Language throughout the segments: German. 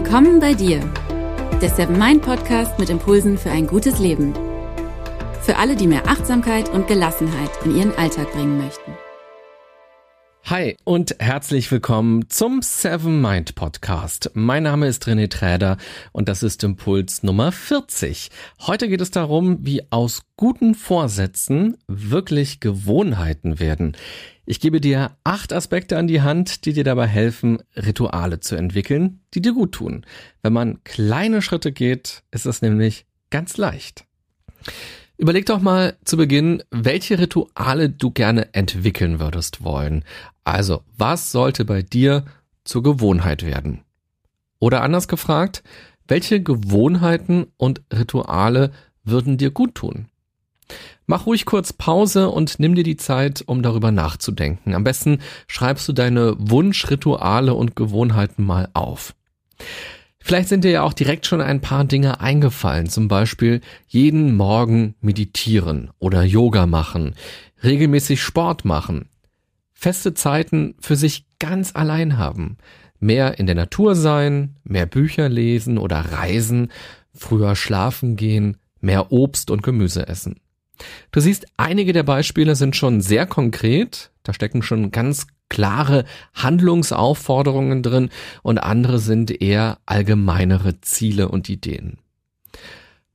Willkommen bei dir, der Seven Mind Podcast mit Impulsen für ein gutes Leben. Für alle, die mehr Achtsamkeit und Gelassenheit in ihren Alltag bringen möchten. Hi und herzlich willkommen zum Seven Mind Podcast. Mein Name ist René Träder und das ist Impuls Nummer 40. Heute geht es darum, wie aus guten Vorsätzen wirklich Gewohnheiten werden. Ich gebe dir acht Aspekte an die Hand, die dir dabei helfen, Rituale zu entwickeln, die dir gut tun. Wenn man kleine Schritte geht, ist es nämlich ganz leicht. Überleg doch mal zu Beginn, welche Rituale du gerne entwickeln würdest wollen. Also, was sollte bei dir zur Gewohnheit werden? Oder anders gefragt, welche Gewohnheiten und Rituale würden dir gut tun? Mach ruhig kurz Pause und nimm dir die Zeit, um darüber nachzudenken. Am besten schreibst du deine Wunschrituale und Gewohnheiten mal auf. Vielleicht sind dir ja auch direkt schon ein paar Dinge eingefallen, zum Beispiel jeden Morgen meditieren oder Yoga machen, regelmäßig Sport machen, feste Zeiten für sich ganz allein haben, mehr in der Natur sein, mehr Bücher lesen oder reisen, früher schlafen gehen, mehr Obst und Gemüse essen. Du siehst, einige der Beispiele sind schon sehr konkret, da stecken schon ganz klare Handlungsaufforderungen drin und andere sind eher allgemeinere Ziele und Ideen.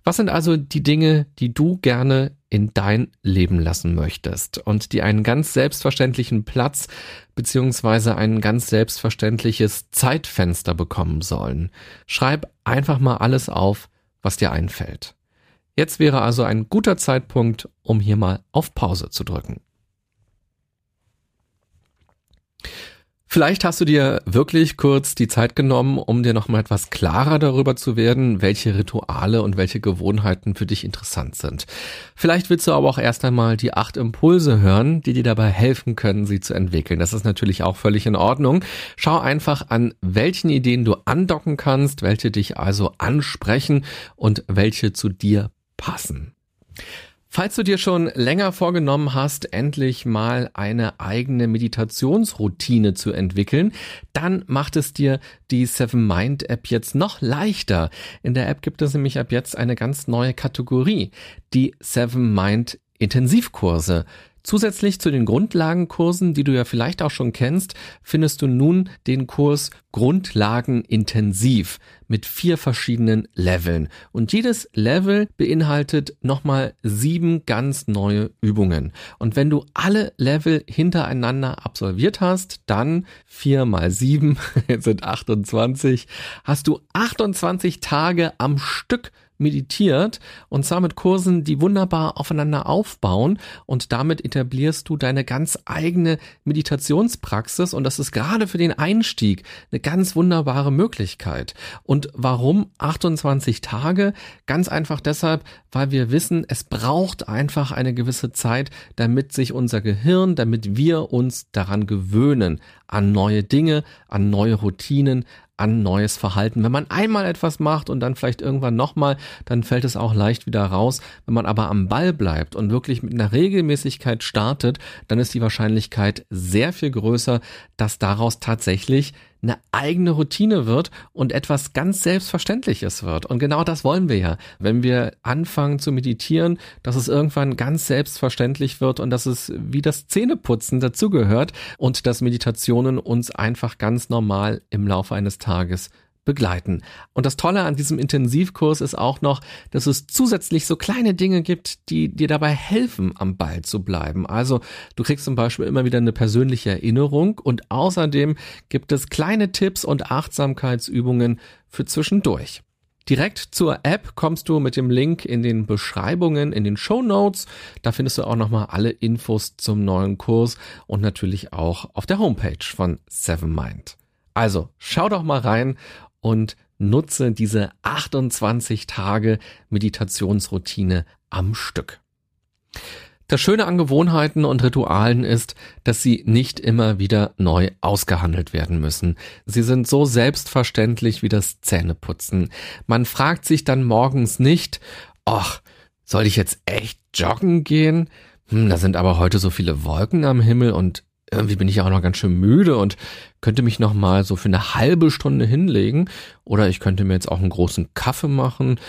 Was sind also die Dinge, die du gerne in dein Leben lassen möchtest und die einen ganz selbstverständlichen Platz beziehungsweise ein ganz selbstverständliches Zeitfenster bekommen sollen? Schreib einfach mal alles auf, was dir einfällt. Jetzt wäre also ein guter Zeitpunkt, um hier mal auf Pause zu drücken. Vielleicht hast du dir wirklich kurz die Zeit genommen, um dir noch mal etwas klarer darüber zu werden, welche Rituale und welche Gewohnheiten für dich interessant sind. Vielleicht willst du aber auch erst einmal die acht Impulse hören, die dir dabei helfen können, sie zu entwickeln. Das ist natürlich auch völlig in Ordnung. Schau einfach an, welchen Ideen du andocken kannst, welche dich also ansprechen und welche zu dir passen. Falls du dir schon länger vorgenommen hast, endlich mal eine eigene Meditationsroutine zu entwickeln, dann macht es dir die Seven Mind App jetzt noch leichter. In der App gibt es nämlich ab jetzt eine ganz neue Kategorie, die Seven Mind Intensivkurse. Zusätzlich zu den Grundlagenkursen, die du ja vielleicht auch schon kennst, findest du nun den Kurs Grundlagen intensiv mit vier verschiedenen Leveln. Und jedes Level beinhaltet nochmal sieben ganz neue Übungen. Und wenn du alle Level hintereinander absolviert hast, dann vier mal sieben, jetzt sind 28, hast du 28 Tage am Stück meditiert und zwar mit Kursen, die wunderbar aufeinander aufbauen und damit etablierst du deine ganz eigene Meditationspraxis und das ist gerade für den Einstieg eine ganz wunderbare Möglichkeit. Und warum 28 Tage? Ganz einfach deshalb, weil wir wissen, es braucht einfach eine gewisse Zeit, damit sich unser Gehirn, damit wir uns daran gewöhnen, an neue Dinge, an neue Routinen, an neues Verhalten. Wenn man einmal etwas macht und dann vielleicht irgendwann nochmal, dann fällt es auch leicht wieder raus. Wenn man aber am Ball bleibt und wirklich mit einer Regelmäßigkeit startet, dann ist die Wahrscheinlichkeit sehr viel größer, dass daraus tatsächlich eine eigene Routine wird und etwas ganz Selbstverständliches wird. Und genau das wollen wir ja. Wenn wir anfangen zu meditieren, dass es irgendwann ganz selbstverständlich wird und dass es wie das Zähneputzen dazugehört und dass Meditationen uns einfach ganz normal im Laufe eines Tages begleiten. Und das Tolle an diesem Intensivkurs ist auch noch, dass es zusätzlich so kleine Dinge gibt, die dir dabei helfen, am Ball zu bleiben. Also du kriegst zum Beispiel immer wieder eine persönliche Erinnerung und außerdem gibt es kleine Tipps und Achtsamkeitsübungen für zwischendurch. Direkt zur App kommst du mit dem Link in den Beschreibungen, in den Show Notes. Da findest du auch nochmal alle Infos zum neuen Kurs und natürlich auch auf der Homepage von Seven Mind. Also schau doch mal rein und nutze diese 28 Tage Meditationsroutine am Stück. Das Schöne an Gewohnheiten und Ritualen ist, dass sie nicht immer wieder neu ausgehandelt werden müssen. Sie sind so selbstverständlich wie das Zähneputzen. Man fragt sich dann morgens nicht, ach, soll ich jetzt echt joggen gehen? Hm, da sind aber heute so viele Wolken am Himmel und irgendwie bin ich auch noch ganz schön müde und könnte mich noch mal so für eine halbe Stunde hinlegen oder ich könnte mir jetzt auch einen großen Kaffee machen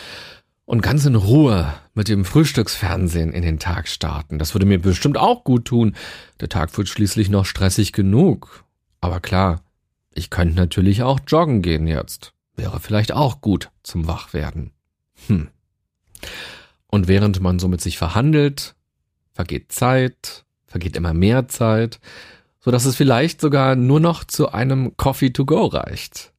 und ganz in Ruhe mit dem Frühstücksfernsehen in den Tag starten. Das würde mir bestimmt auch gut tun. Der Tag wird schließlich noch stressig genug. Aber klar, ich könnte natürlich auch joggen gehen jetzt. Wäre vielleicht auch gut zum Wachwerden. Hm. Und während man so mit sich verhandelt, vergeht Zeit, vergeht immer mehr Zeit, so dass es vielleicht sogar nur noch zu einem Coffee to go reicht.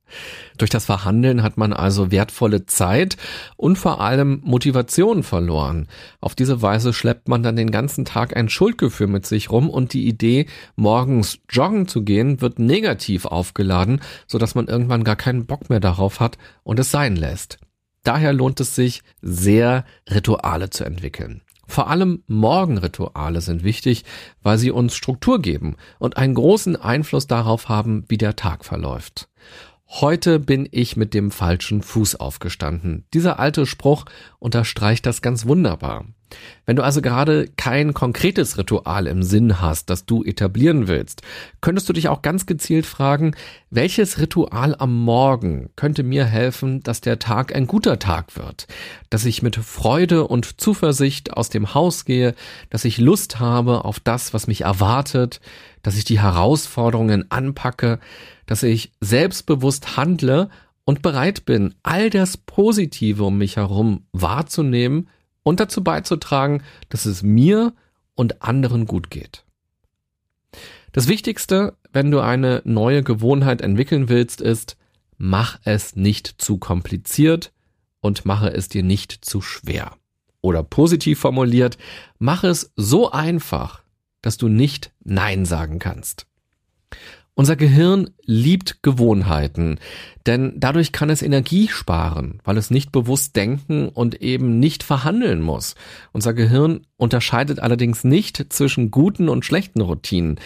Durch das Verhandeln hat man also wertvolle Zeit und vor allem Motivation verloren. Auf diese Weise schleppt man dann den ganzen Tag ein Schuldgefühl mit sich rum und die Idee, morgens joggen zu gehen, wird negativ aufgeladen, sodass man irgendwann gar keinen Bock mehr darauf hat und es sein lässt. Daher lohnt es sich, sehr Rituale zu entwickeln. Vor allem Morgenrituale sind wichtig, weil sie uns Struktur geben und einen großen Einfluss darauf haben, wie der Tag verläuft. Heute bin ich mit dem falschen Fuß aufgestanden. Dieser alte Spruch unterstreicht das ganz wunderbar. Wenn du also gerade kein konkretes Ritual im Sinn hast, das du etablieren willst, könntest du dich auch ganz gezielt fragen, welches Ritual am Morgen könnte mir helfen, dass der Tag ein guter Tag wird, dass ich mit Freude und Zuversicht aus dem Haus gehe, dass ich Lust habe auf das, was mich erwartet, dass ich die Herausforderungen anpacke, dass ich selbstbewusst handle und bereit bin, all das Positive um mich herum wahrzunehmen und dazu beizutragen, dass es mir und anderen gut geht. Das Wichtigste, wenn du eine neue Gewohnheit entwickeln willst, ist, mach es nicht zu kompliziert und mache es dir nicht zu schwer. Oder positiv formuliert, mach es so einfach, dass du nicht Nein sagen kannst. Unser Gehirn liebt Gewohnheiten, denn dadurch kann es Energie sparen, weil es nicht bewusst denken und eben nicht verhandeln muss. Unser Gehirn unterscheidet allerdings nicht zwischen guten und schlechten Routinen.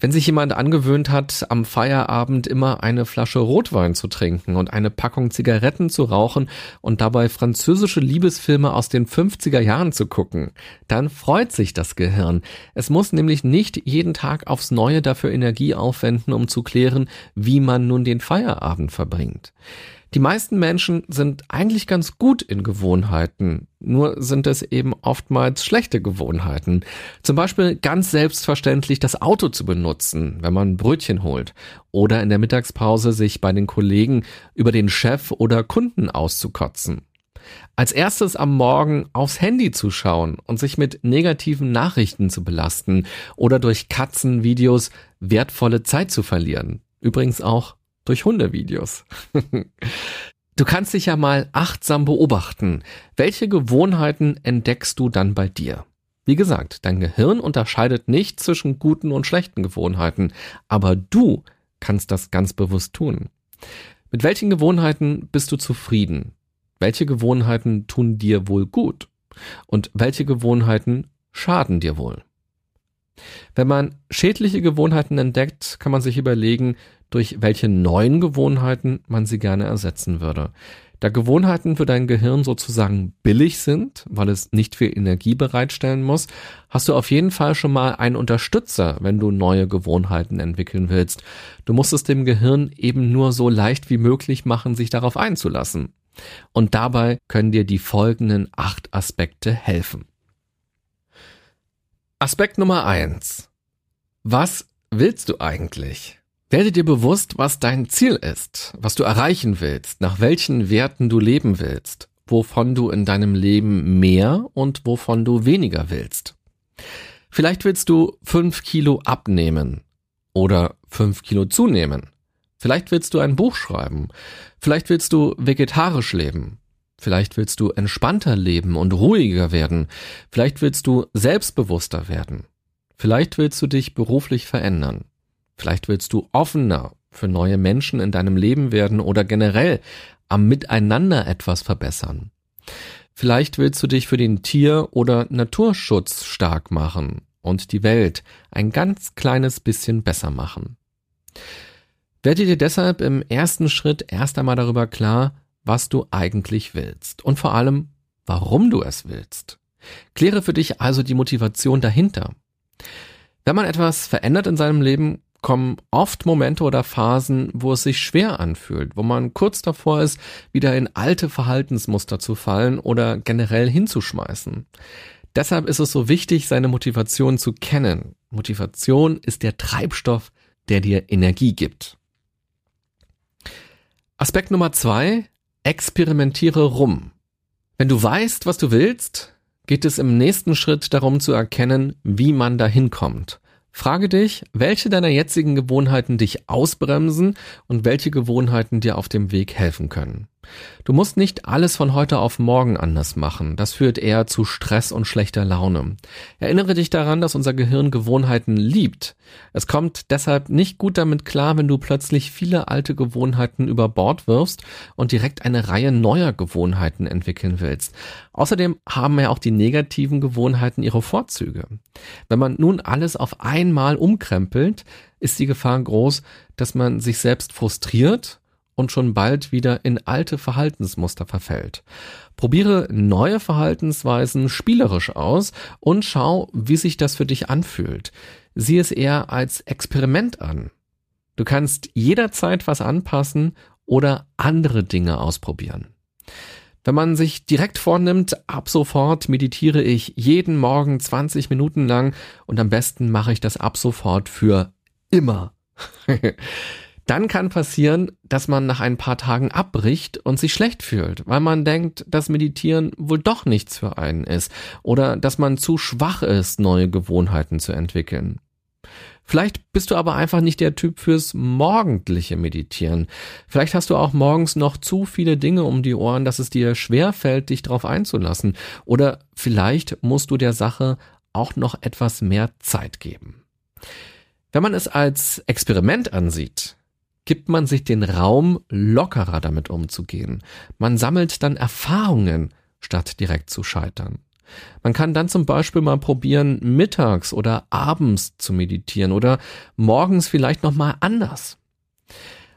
Wenn sich jemand angewöhnt hat, am Feierabend immer eine Flasche Rotwein zu trinken und eine Packung Zigaretten zu rauchen und dabei französische Liebesfilme aus den 50er Jahren zu gucken, dann freut sich das Gehirn. Es muss nämlich nicht jeden Tag aufs Neue dafür Energie aufwenden, um zu klären, wie man nun den Feierabend verbringt. Die meisten Menschen sind eigentlich ganz gut in Gewohnheiten, nur sind es eben oftmals schlechte Gewohnheiten. Zum Beispiel ganz selbstverständlich das Auto zu benutzen, wenn man Brötchen holt, oder in der Mittagspause sich bei den Kollegen über den Chef oder Kunden auszukotzen. Als erstes am Morgen aufs Handy zu schauen und sich mit negativen Nachrichten zu belasten oder durch Katzenvideos wertvolle Zeit zu verlieren. Übrigens auch durch Hundevideos. du kannst dich ja mal achtsam beobachten. Welche Gewohnheiten entdeckst du dann bei dir? Wie gesagt, dein Gehirn unterscheidet nicht zwischen guten und schlechten Gewohnheiten, aber du kannst das ganz bewusst tun. Mit welchen Gewohnheiten bist du zufrieden? Welche Gewohnheiten tun dir wohl gut? Und welche Gewohnheiten schaden dir wohl? Wenn man schädliche Gewohnheiten entdeckt, kann man sich überlegen, durch welche neuen Gewohnheiten man sie gerne ersetzen würde. Da Gewohnheiten für dein Gehirn sozusagen billig sind, weil es nicht viel Energie bereitstellen muss, hast du auf jeden Fall schon mal einen Unterstützer, wenn du neue Gewohnheiten entwickeln willst. Du musst es dem Gehirn eben nur so leicht wie möglich machen, sich darauf einzulassen. Und dabei können dir die folgenden acht Aspekte helfen. Aspekt Nummer eins: Was willst du eigentlich? Werde dir bewusst, was dein Ziel ist, was du erreichen willst, nach welchen Werten du leben willst, wovon du in deinem Leben mehr und wovon du weniger willst. Vielleicht willst du fünf Kilo abnehmen oder fünf Kilo zunehmen. Vielleicht willst du ein Buch schreiben. Vielleicht willst du vegetarisch leben. Vielleicht willst du entspannter leben und ruhiger werden. Vielleicht willst du selbstbewusster werden. Vielleicht willst du dich beruflich verändern. Vielleicht willst du offener für neue Menschen in deinem Leben werden oder generell am Miteinander etwas verbessern. Vielleicht willst du dich für den Tier- oder Naturschutz stark machen und die Welt ein ganz kleines bisschen besser machen. Werde dir deshalb im ersten Schritt erst einmal darüber klar, was du eigentlich willst und vor allem, warum du es willst. Kläre für dich also die Motivation dahinter. Wenn man etwas verändert in seinem Leben, kommen oft Momente oder Phasen, wo es sich schwer anfühlt, wo man kurz davor ist, wieder in alte Verhaltensmuster zu fallen oder generell hinzuschmeißen. Deshalb ist es so wichtig, seine Motivation zu kennen. Motivation ist der Treibstoff, der dir Energie gibt. Aspekt Nummer zwei, experimentiere rum. Wenn du weißt, was du willst, geht es im nächsten Schritt darum zu erkennen, wie man dahin kommt. Frage dich, welche deiner jetzigen Gewohnheiten dich ausbremsen und welche Gewohnheiten dir auf dem Weg helfen können. Du musst nicht alles von heute auf morgen anders machen. Das führt eher zu Stress und schlechter Laune. Erinnere dich daran, dass unser Gehirn Gewohnheiten liebt. Es kommt deshalb nicht gut damit klar, wenn du plötzlich viele alte Gewohnheiten über Bord wirfst und direkt eine Reihe neuer Gewohnheiten entwickeln willst. Außerdem haben ja auch die negativen Gewohnheiten ihre Vorzüge. Wenn man nun alles auf einmal umkrempelt, ist die Gefahr groß, dass man sich selbst frustriert und schon bald wieder in alte Verhaltensmuster verfällt. Probiere neue Verhaltensweisen spielerisch aus und schau, wie sich das für dich anfühlt. Sieh es eher als Experiment an. Du kannst jederzeit was anpassen oder andere Dinge ausprobieren. Wenn man sich direkt vornimmt, ab sofort meditiere ich jeden Morgen 20 Minuten lang und am besten mache ich das ab sofort für immer. dann kann passieren, dass man nach ein paar Tagen abbricht und sich schlecht fühlt, weil man denkt, dass Meditieren wohl doch nichts für einen ist oder dass man zu schwach ist, neue Gewohnheiten zu entwickeln. Vielleicht bist du aber einfach nicht der Typ fürs morgendliche Meditieren. Vielleicht hast du auch morgens noch zu viele Dinge um die Ohren, dass es dir schwer fällt, dich darauf einzulassen. Oder vielleicht musst du der Sache auch noch etwas mehr Zeit geben. Wenn man es als Experiment ansieht, gibt man sich den Raum, lockerer damit umzugehen. Man sammelt dann Erfahrungen, statt direkt zu scheitern. Man kann dann zum Beispiel mal probieren, mittags oder abends zu meditieren oder morgens vielleicht nochmal anders.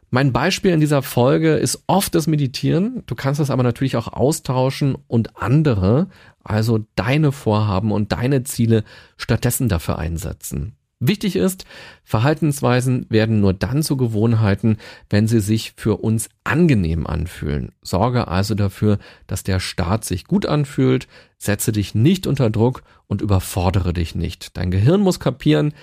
Mein Beispiel in dieser Folge ist oft das Meditieren. Du kannst das aber natürlich auch austauschen und andere, also deine Vorhaben und deine Ziele stattdessen dafür einsetzen. Wichtig ist, Verhaltensweisen werden nur dann zu Gewohnheiten, wenn sie sich für uns angenehm anfühlen. Sorge also dafür, dass der Start sich gut anfühlt, setze dich nicht unter Druck und überfordere dich nicht. Dein Gehirn muss kapieren,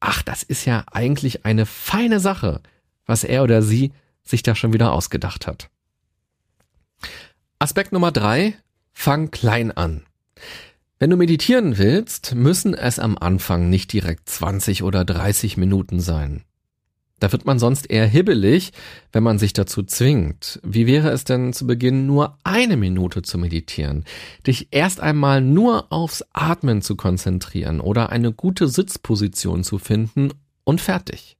ach, das ist ja eigentlich eine feine Sache, was er oder sie sich da schon wieder ausgedacht hat. Aspekt Nummer drei, fang klein an. Wenn du meditieren willst, müssen es am Anfang nicht direkt 20 oder 30 Minuten sein. Da wird man sonst eher hibbelig, wenn man sich dazu zwingt. Wie wäre es denn zu Beginn nur eine Minute zu meditieren, dich erst einmal nur aufs Atmen zu konzentrieren oder eine gute Sitzposition zu finden und fertig.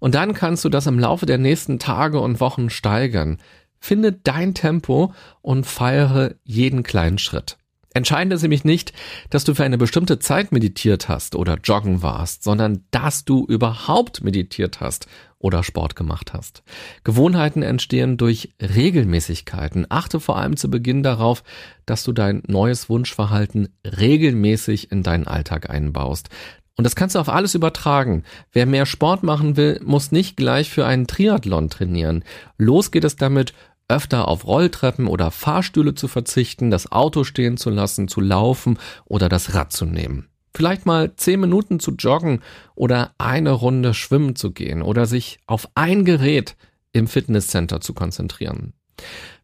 Und dann kannst du das im Laufe der nächsten Tage und Wochen steigern. Finde dein Tempo und feiere jeden kleinen Schritt. Entscheidend ist nämlich nicht, dass du für eine bestimmte Zeit meditiert hast oder joggen warst, sondern dass du überhaupt meditiert hast oder Sport gemacht hast. Gewohnheiten entstehen durch Regelmäßigkeiten. Achte vor allem zu Beginn darauf, dass du dein neues Wunschverhalten regelmäßig in deinen Alltag einbaust. Und das kannst du auf alles übertragen. Wer mehr Sport machen will, muss nicht gleich für einen Triathlon trainieren. Los geht es damit, öfter auf Rolltreppen oder Fahrstühle zu verzichten, das Auto stehen zu lassen, zu laufen oder das Rad zu nehmen. Vielleicht mal zehn Minuten zu joggen oder eine Runde schwimmen zu gehen oder sich auf ein Gerät im Fitnesscenter zu konzentrieren.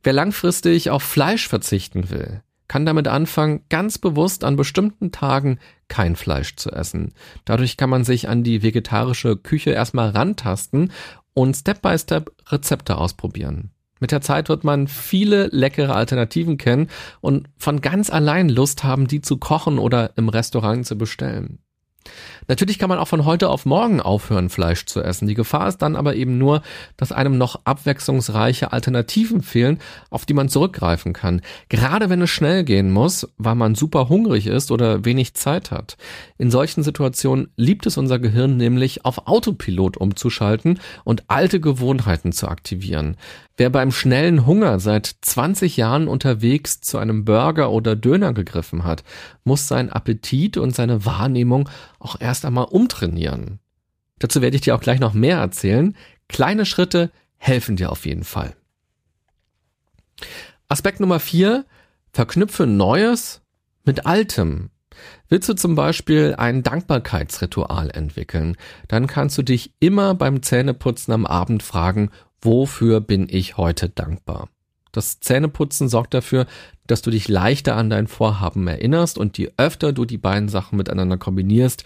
Wer langfristig auf Fleisch verzichten will, kann damit anfangen, ganz bewusst an bestimmten Tagen kein Fleisch zu essen. Dadurch kann man sich an die vegetarische Küche erstmal rantasten und Step-by-Step Step Rezepte ausprobieren. Mit der Zeit wird man viele leckere Alternativen kennen und von ganz allein Lust haben, die zu kochen oder im Restaurant zu bestellen. Natürlich kann man auch von heute auf morgen aufhören, Fleisch zu essen. Die Gefahr ist dann aber eben nur, dass einem noch abwechslungsreiche Alternativen fehlen, auf die man zurückgreifen kann. Gerade wenn es schnell gehen muss, weil man super hungrig ist oder wenig Zeit hat. In solchen Situationen liebt es unser Gehirn nämlich auf Autopilot umzuschalten und alte Gewohnheiten zu aktivieren. Wer beim schnellen Hunger seit 20 Jahren unterwegs zu einem Burger oder Döner gegriffen hat, muss sein Appetit und seine Wahrnehmung auch erst einmal umtrainieren. Dazu werde ich dir auch gleich noch mehr erzählen. Kleine Schritte helfen dir auf jeden Fall. Aspekt Nummer vier: Verknüpfe Neues mit Altem. Willst du zum Beispiel ein Dankbarkeitsritual entwickeln, dann kannst du dich immer beim Zähneputzen am Abend fragen, wofür bin ich heute dankbar? Das Zähneputzen sorgt dafür, dass du dich leichter an dein Vorhaben erinnerst und je öfter du die beiden Sachen miteinander kombinierst,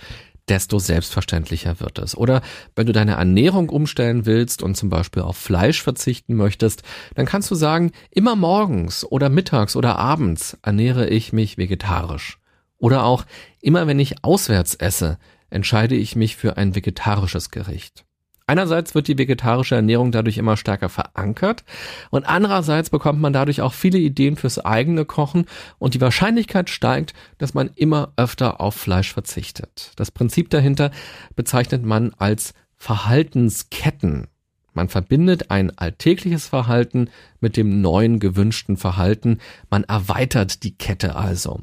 desto selbstverständlicher wird es. Oder wenn du deine Ernährung umstellen willst und zum Beispiel auf Fleisch verzichten möchtest, dann kannst du sagen, immer morgens oder mittags oder abends ernähre ich mich vegetarisch. Oder auch immer wenn ich auswärts esse, entscheide ich mich für ein vegetarisches Gericht. Einerseits wird die vegetarische Ernährung dadurch immer stärker verankert und andererseits bekommt man dadurch auch viele Ideen fürs eigene Kochen und die Wahrscheinlichkeit steigt, dass man immer öfter auf Fleisch verzichtet. Das Prinzip dahinter bezeichnet man als Verhaltensketten. Man verbindet ein alltägliches Verhalten mit dem neuen gewünschten Verhalten. Man erweitert die Kette also.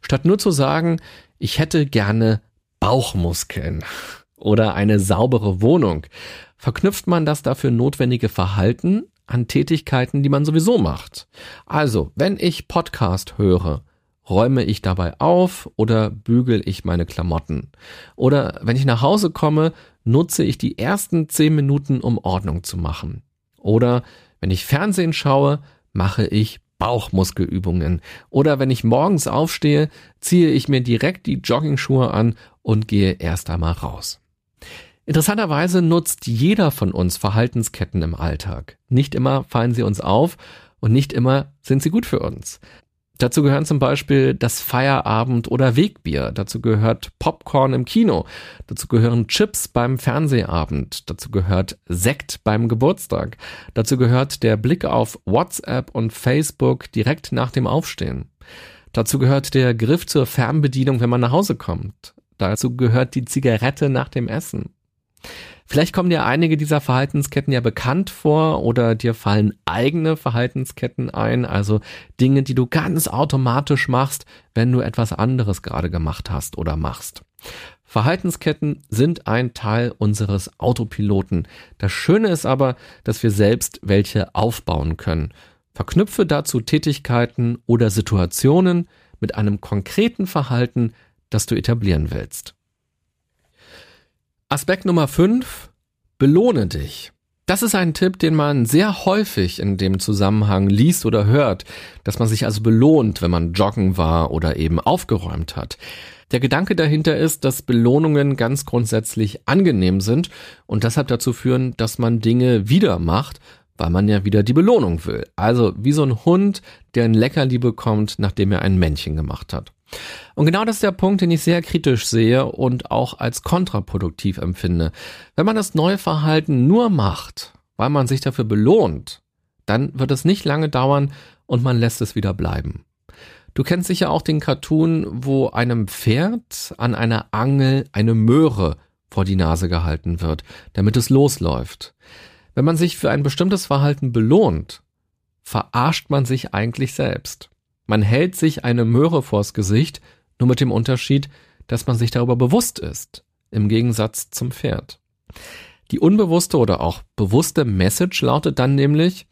Statt nur zu sagen, ich hätte gerne Bauchmuskeln oder eine saubere Wohnung, verknüpft man das dafür notwendige Verhalten an Tätigkeiten, die man sowieso macht. Also, wenn ich Podcast höre, räume ich dabei auf oder bügel ich meine Klamotten. Oder wenn ich nach Hause komme, nutze ich die ersten zehn Minuten, um Ordnung zu machen. Oder wenn ich Fernsehen schaue, mache ich Bauchmuskelübungen. Oder wenn ich morgens aufstehe, ziehe ich mir direkt die Joggingschuhe an und gehe erst einmal raus. Interessanterweise nutzt jeder von uns Verhaltensketten im Alltag. Nicht immer fallen sie uns auf und nicht immer sind sie gut für uns. Dazu gehören zum Beispiel das Feierabend- oder Wegbier. Dazu gehört Popcorn im Kino. Dazu gehören Chips beim Fernsehabend. Dazu gehört Sekt beim Geburtstag. Dazu gehört der Blick auf WhatsApp und Facebook direkt nach dem Aufstehen. Dazu gehört der Griff zur Fernbedienung, wenn man nach Hause kommt. Dazu gehört die Zigarette nach dem Essen. Vielleicht kommen dir einige dieser Verhaltensketten ja bekannt vor oder dir fallen eigene Verhaltensketten ein, also Dinge, die du ganz automatisch machst, wenn du etwas anderes gerade gemacht hast oder machst. Verhaltensketten sind ein Teil unseres Autopiloten. Das Schöne ist aber, dass wir selbst welche aufbauen können. Verknüpfe dazu Tätigkeiten oder Situationen mit einem konkreten Verhalten, das du etablieren willst. Aspekt Nummer 5. Belohne dich. Das ist ein Tipp, den man sehr häufig in dem Zusammenhang liest oder hört, dass man sich also belohnt, wenn man joggen war oder eben aufgeräumt hat. Der Gedanke dahinter ist, dass Belohnungen ganz grundsätzlich angenehm sind und deshalb dazu führen, dass man Dinge wieder macht, weil man ja wieder die Belohnung will. Also wie so ein Hund, der ein Leckerli bekommt, nachdem er ein Männchen gemacht hat. Und genau das ist der Punkt, den ich sehr kritisch sehe und auch als kontraproduktiv empfinde. Wenn man das neue Verhalten nur macht, weil man sich dafür belohnt, dann wird es nicht lange dauern und man lässt es wieder bleiben. Du kennst sicher auch den Cartoon, wo einem Pferd an einer Angel eine Möhre vor die Nase gehalten wird, damit es losläuft. Wenn man sich für ein bestimmtes Verhalten belohnt, verarscht man sich eigentlich selbst. Man hält sich eine Möhre vors Gesicht, nur mit dem Unterschied, dass man sich darüber bewusst ist, im Gegensatz zum Pferd. Die unbewusste oder auch bewusste Message lautet dann nämlich,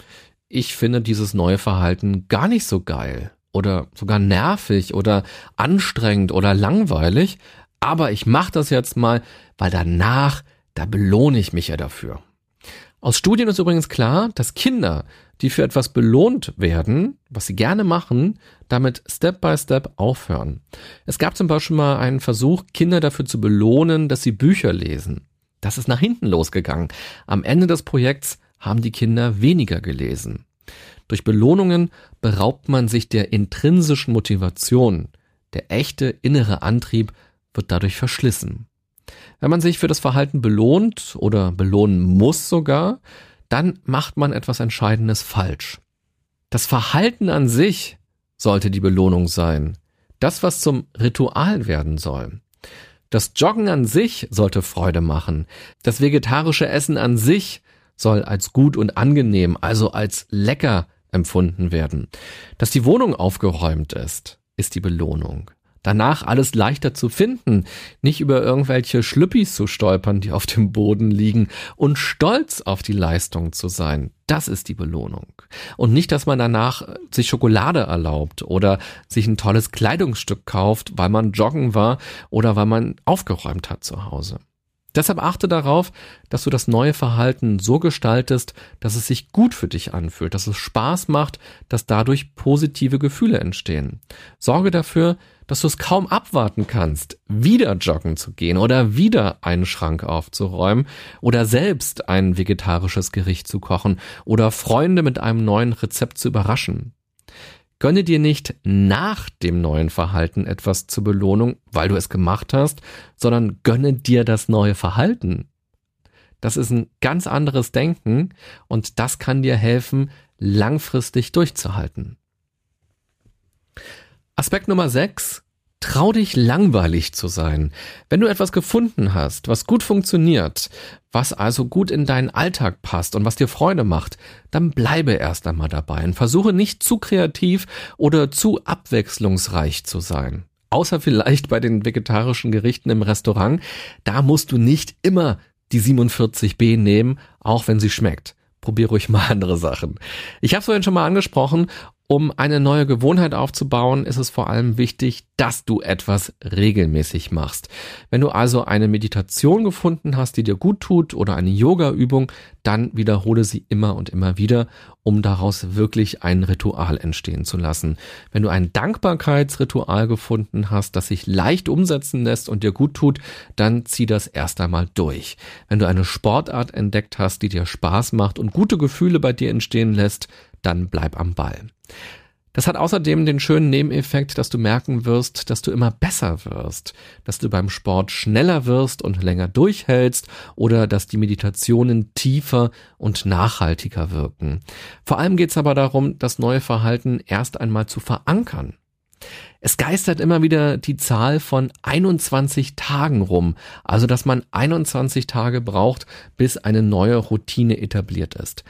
ich finde dieses neue Verhalten gar nicht so geil oder sogar nervig oder anstrengend oder langweilig, aber ich mache das jetzt mal, weil danach, da belohne ich mich ja dafür. Aus Studien ist übrigens klar, dass Kinder, die für etwas belohnt werden, was sie gerne machen, damit Step by Step aufhören. Es gab zum Beispiel mal einen Versuch, Kinder dafür zu belohnen, dass sie Bücher lesen. Das ist nach hinten losgegangen. Am Ende des Projekts haben die Kinder weniger gelesen. Durch Belohnungen beraubt man sich der intrinsischen Motivation. Der echte innere Antrieb wird dadurch verschlissen. Wenn man sich für das Verhalten belohnt oder belohnen muss sogar, dann macht man etwas Entscheidendes falsch. Das Verhalten an sich sollte die Belohnung sein. Das, was zum Ritual werden soll. Das Joggen an sich sollte Freude machen. Das vegetarische Essen an sich soll als gut und angenehm, also als lecker empfunden werden. Dass die Wohnung aufgeräumt ist, ist die Belohnung. Danach alles leichter zu finden, nicht über irgendwelche Schlüppis zu stolpern, die auf dem Boden liegen und stolz auf die Leistung zu sein. Das ist die Belohnung. Und nicht, dass man danach sich Schokolade erlaubt oder sich ein tolles Kleidungsstück kauft, weil man joggen war oder weil man aufgeräumt hat zu Hause. Deshalb achte darauf, dass du das neue Verhalten so gestaltest, dass es sich gut für dich anfühlt, dass es Spaß macht, dass dadurch positive Gefühle entstehen. Sorge dafür, dass du es kaum abwarten kannst, wieder joggen zu gehen oder wieder einen Schrank aufzuräumen oder selbst ein vegetarisches Gericht zu kochen oder Freunde mit einem neuen Rezept zu überraschen. Gönne dir nicht nach dem neuen Verhalten etwas zur Belohnung, weil du es gemacht hast, sondern gönne dir das neue Verhalten. Das ist ein ganz anderes Denken und das kann dir helfen, langfristig durchzuhalten. Aspekt Nummer 6. Trau dich langweilig zu sein. Wenn du etwas gefunden hast, was gut funktioniert, was also gut in deinen Alltag passt und was dir Freude macht, dann bleibe erst einmal dabei und versuche nicht zu kreativ oder zu abwechslungsreich zu sein. Außer vielleicht bei den vegetarischen Gerichten im Restaurant, da musst du nicht immer die 47b nehmen, auch wenn sie schmeckt probier ruhig mal andere Sachen. Ich habe es vorhin schon mal angesprochen um eine neue Gewohnheit aufzubauen, ist es vor allem wichtig, dass du etwas regelmäßig machst. Wenn du also eine Meditation gefunden hast, die dir gut tut oder eine Yoga-Übung, dann wiederhole sie immer und immer wieder, um daraus wirklich ein Ritual entstehen zu lassen. Wenn du ein Dankbarkeitsritual gefunden hast, das sich leicht umsetzen lässt und dir gut tut, dann zieh das erst einmal durch. Wenn du eine Sportart entdeckt hast, die dir Spaß macht und gute Gefühle bei dir entstehen lässt, dann bleib am Ball. Das hat außerdem den schönen Nebeneffekt, dass du merken wirst, dass du immer besser wirst, dass du beim Sport schneller wirst und länger durchhältst oder dass die Meditationen tiefer und nachhaltiger wirken. Vor allem geht es aber darum, das neue Verhalten erst einmal zu verankern. Es geistert immer wieder die Zahl von 21 Tagen rum, also dass man 21 Tage braucht, bis eine neue Routine etabliert ist.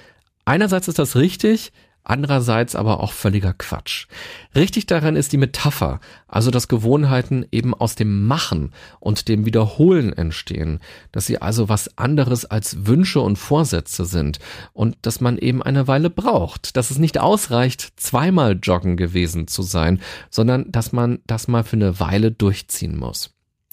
Einerseits ist das richtig, andererseits aber auch völliger Quatsch. Richtig daran ist die Metapher, also dass Gewohnheiten eben aus dem Machen und dem Wiederholen entstehen, dass sie also was anderes als Wünsche und Vorsätze sind und dass man eben eine Weile braucht, dass es nicht ausreicht, zweimal joggen gewesen zu sein, sondern dass man das mal für eine Weile durchziehen muss.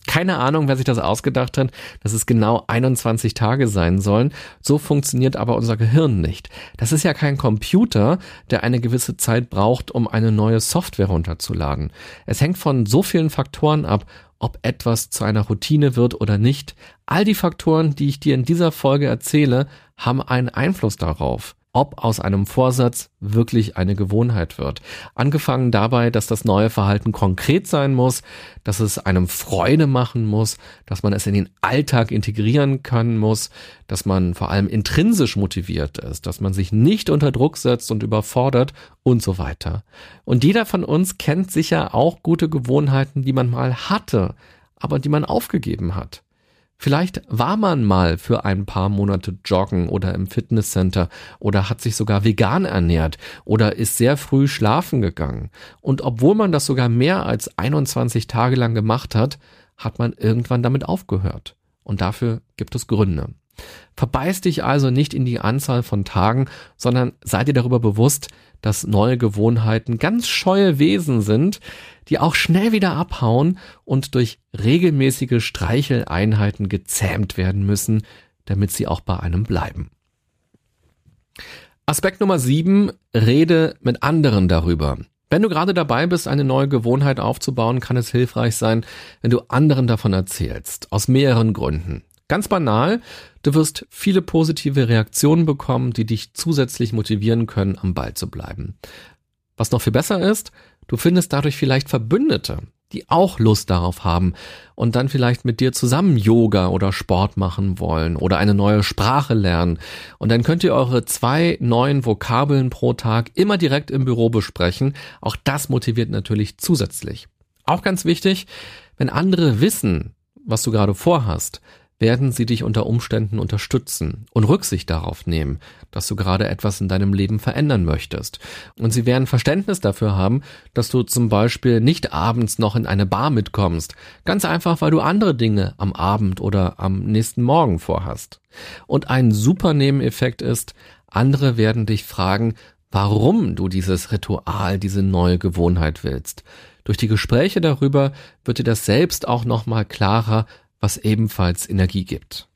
Keine Ahnung, wer sich das ausgedacht hat, dass es genau 21 Tage sein sollen. So funktioniert aber unser Gehirn nicht. Das ist ja kein Computer, der eine gewisse Zeit braucht, um eine neue Software runterzuladen. Es hängt von so vielen Faktoren ab, ob etwas zu einer Routine wird oder nicht. All die Faktoren, die ich dir in dieser Folge erzähle, haben einen Einfluss darauf ob aus einem Vorsatz wirklich eine Gewohnheit wird. Angefangen dabei, dass das neue Verhalten konkret sein muss, dass es einem Freude machen muss, dass man es in den Alltag integrieren können muss, dass man vor allem intrinsisch motiviert ist, dass man sich nicht unter Druck setzt und überfordert und so weiter. Und jeder von uns kennt sicher auch gute Gewohnheiten, die man mal hatte, aber die man aufgegeben hat. Vielleicht war man mal für ein paar Monate joggen oder im Fitnesscenter oder hat sich sogar vegan ernährt oder ist sehr früh schlafen gegangen. Und obwohl man das sogar mehr als 21 Tage lang gemacht hat, hat man irgendwann damit aufgehört. Und dafür gibt es Gründe. Verbeiß dich also nicht in die Anzahl von Tagen, sondern sei dir darüber bewusst, dass neue Gewohnheiten ganz scheue Wesen sind, die auch schnell wieder abhauen und durch regelmäßige Streicheleinheiten gezähmt werden müssen, damit sie auch bei einem bleiben. Aspekt Nummer sieben: Rede mit anderen darüber. Wenn du gerade dabei bist, eine neue Gewohnheit aufzubauen, kann es hilfreich sein, wenn du anderen davon erzählst. Aus mehreren Gründen. Ganz banal, du wirst viele positive Reaktionen bekommen, die dich zusätzlich motivieren können, am Ball zu bleiben. Was noch viel besser ist, du findest dadurch vielleicht Verbündete, die auch Lust darauf haben und dann vielleicht mit dir zusammen Yoga oder Sport machen wollen oder eine neue Sprache lernen. Und dann könnt ihr eure zwei neuen Vokabeln pro Tag immer direkt im Büro besprechen. Auch das motiviert natürlich zusätzlich. Auch ganz wichtig, wenn andere wissen, was du gerade vorhast, werden sie dich unter Umständen unterstützen und Rücksicht darauf nehmen, dass du gerade etwas in deinem Leben verändern möchtest. Und sie werden Verständnis dafür haben, dass du zum Beispiel nicht abends noch in eine Bar mitkommst, ganz einfach, weil du andere Dinge am Abend oder am nächsten Morgen vorhast. Und ein super Nebeneffekt ist, andere werden dich fragen, warum du dieses Ritual, diese neue Gewohnheit willst. Durch die Gespräche darüber wird dir das selbst auch nochmal klarer, was ebenfalls Energie gibt.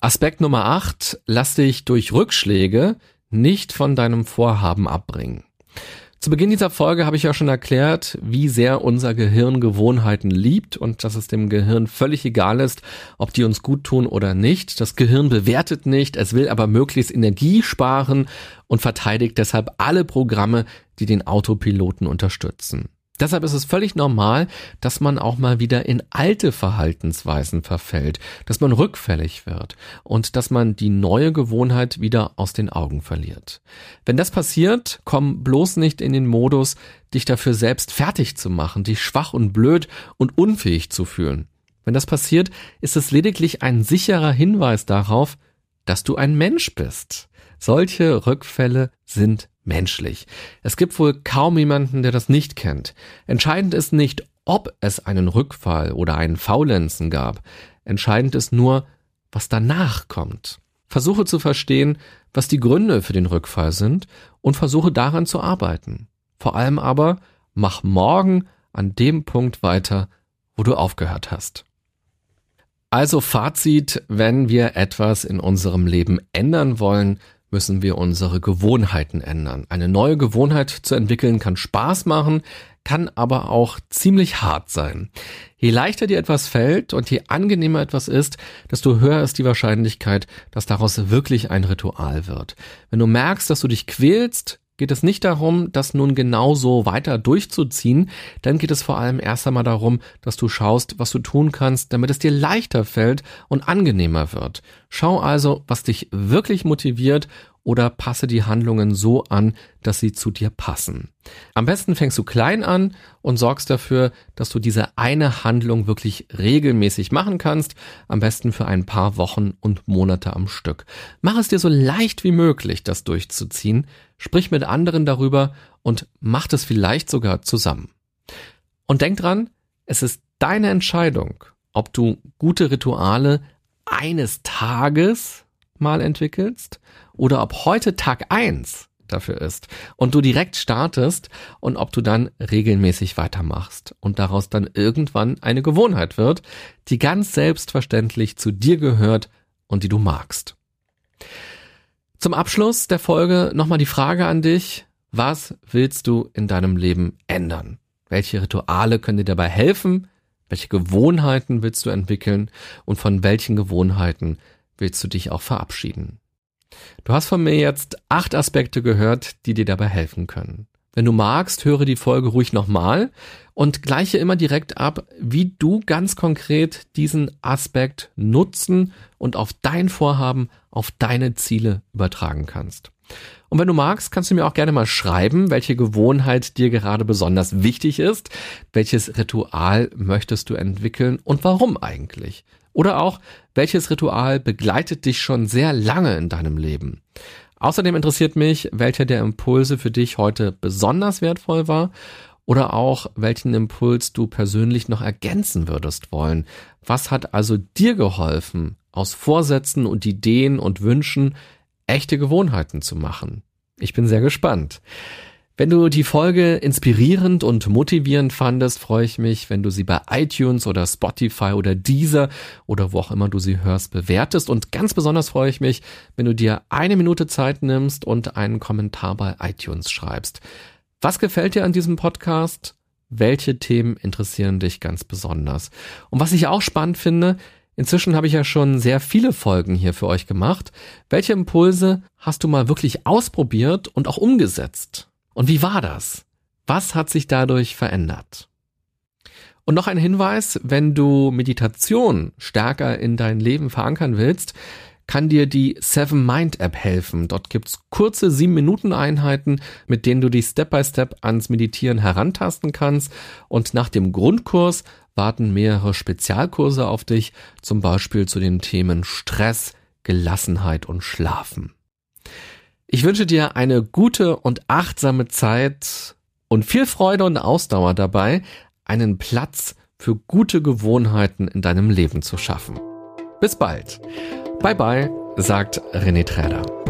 Aspekt Nummer 8, lass dich durch Rückschläge nicht von deinem Vorhaben abbringen. Zu Beginn dieser Folge habe ich ja schon erklärt, wie sehr unser Gehirn Gewohnheiten liebt und dass es dem Gehirn völlig egal ist, ob die uns gut tun oder nicht. Das Gehirn bewertet nicht, es will aber möglichst Energie sparen und verteidigt deshalb alle Programme, die den Autopiloten unterstützen. Deshalb ist es völlig normal, dass man auch mal wieder in alte Verhaltensweisen verfällt, dass man rückfällig wird und dass man die neue Gewohnheit wieder aus den Augen verliert. Wenn das passiert, komm bloß nicht in den Modus, dich dafür selbst fertig zu machen, dich schwach und blöd und unfähig zu fühlen. Wenn das passiert, ist es lediglich ein sicherer Hinweis darauf, dass du ein Mensch bist. Solche Rückfälle sind menschlich. Es gibt wohl kaum jemanden, der das nicht kennt. Entscheidend ist nicht, ob es einen Rückfall oder einen Faulenzen gab. Entscheidend ist nur, was danach kommt. Versuche zu verstehen, was die Gründe für den Rückfall sind und versuche daran zu arbeiten. Vor allem aber, mach morgen an dem Punkt weiter, wo du aufgehört hast. Also Fazit, wenn wir etwas in unserem Leben ändern wollen, müssen wir unsere Gewohnheiten ändern. Eine neue Gewohnheit zu entwickeln kann Spaß machen, kann aber auch ziemlich hart sein. Je leichter dir etwas fällt und je angenehmer etwas ist, desto höher ist die Wahrscheinlichkeit, dass daraus wirklich ein Ritual wird. Wenn du merkst, dass du dich quälst, geht es nicht darum, das nun genauso weiter durchzuziehen, dann geht es vor allem erst einmal darum, dass du schaust, was du tun kannst, damit es dir leichter fällt und angenehmer wird. Schau also, was dich wirklich motiviert oder passe die Handlungen so an, dass sie zu dir passen. Am besten fängst du klein an und sorgst dafür, dass du diese eine Handlung wirklich regelmäßig machen kannst, am besten für ein paar Wochen und Monate am Stück. Mach es dir so leicht wie möglich, das durchzuziehen, sprich mit anderen darüber und mach es vielleicht sogar zusammen. Und denk dran, es ist deine Entscheidung, ob du gute Rituale eines Tages mal entwickelst oder ob heute Tag eins dafür ist und du direkt startest und ob du dann regelmäßig weitermachst und daraus dann irgendwann eine Gewohnheit wird, die ganz selbstverständlich zu dir gehört und die du magst. Zum Abschluss der Folge nochmal die Frage an dich, was willst du in deinem Leben ändern? Welche Rituale können dir dabei helfen? Welche Gewohnheiten willst du entwickeln? Und von welchen Gewohnheiten willst du dich auch verabschieden? Du hast von mir jetzt acht Aspekte gehört, die dir dabei helfen können. Wenn du magst, höre die Folge ruhig nochmal und gleiche immer direkt ab, wie du ganz konkret diesen Aspekt nutzen und auf dein Vorhaben, auf deine Ziele übertragen kannst. Und wenn du magst, kannst du mir auch gerne mal schreiben, welche Gewohnheit dir gerade besonders wichtig ist, welches Ritual möchtest du entwickeln und warum eigentlich. Oder auch, welches Ritual begleitet dich schon sehr lange in deinem Leben. Außerdem interessiert mich, welcher der Impulse für dich heute besonders wertvoll war oder auch welchen Impuls du persönlich noch ergänzen würdest wollen. Was hat also dir geholfen, aus Vorsätzen und Ideen und Wünschen echte Gewohnheiten zu machen? Ich bin sehr gespannt. Wenn du die Folge inspirierend und motivierend fandest, freue ich mich, wenn du sie bei iTunes oder Spotify oder Deezer oder wo auch immer du sie hörst, bewertest. Und ganz besonders freue ich mich, wenn du dir eine Minute Zeit nimmst und einen Kommentar bei iTunes schreibst. Was gefällt dir an diesem Podcast? Welche Themen interessieren dich ganz besonders? Und was ich auch spannend finde, Inzwischen habe ich ja schon sehr viele Folgen hier für euch gemacht. Welche Impulse hast du mal wirklich ausprobiert und auch umgesetzt? Und wie war das? Was hat sich dadurch verändert? Und noch ein Hinweis, wenn du Meditation stärker in dein Leben verankern willst, kann dir die Seven Mind App helfen. Dort gibt's kurze 7-Minuten-Einheiten, mit denen du dich Step by Step ans Meditieren herantasten kannst. Und nach dem Grundkurs warten mehrere Spezialkurse auf dich, zum Beispiel zu den Themen Stress, Gelassenheit und Schlafen. Ich wünsche dir eine gute und achtsame Zeit und viel Freude und Ausdauer dabei, einen Platz für gute Gewohnheiten in deinem Leben zu schaffen. Bis bald. Bye bye, sagt René Träder.